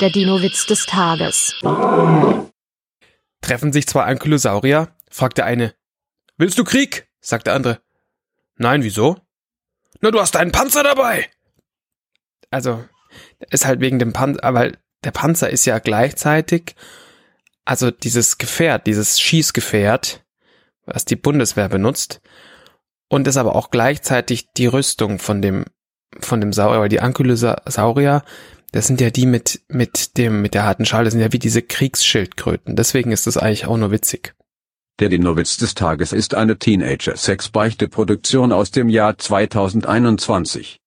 Der Dino-Witz des Tages. Treffen sich zwei Ankylosaurier? fragt der eine. Willst du Krieg? sagt der andere. Nein, wieso? Na, du hast einen Panzer dabei. Also, ist halt wegen dem Panzer, aber der Panzer ist ja gleichzeitig, also dieses Gefährt, dieses Schießgefährt, was die Bundeswehr benutzt, und ist aber auch gleichzeitig die Rüstung von dem, von dem Saurier, weil die Ankylosaurier, das sind ja die mit, mit dem, mit der harten Schale, das sind ja wie diese Kriegsschildkröten. Deswegen ist das eigentlich auch nur witzig. Der Dino-Witz des Tages ist eine Teenager-Sex-Beichte-Produktion aus dem Jahr 2021.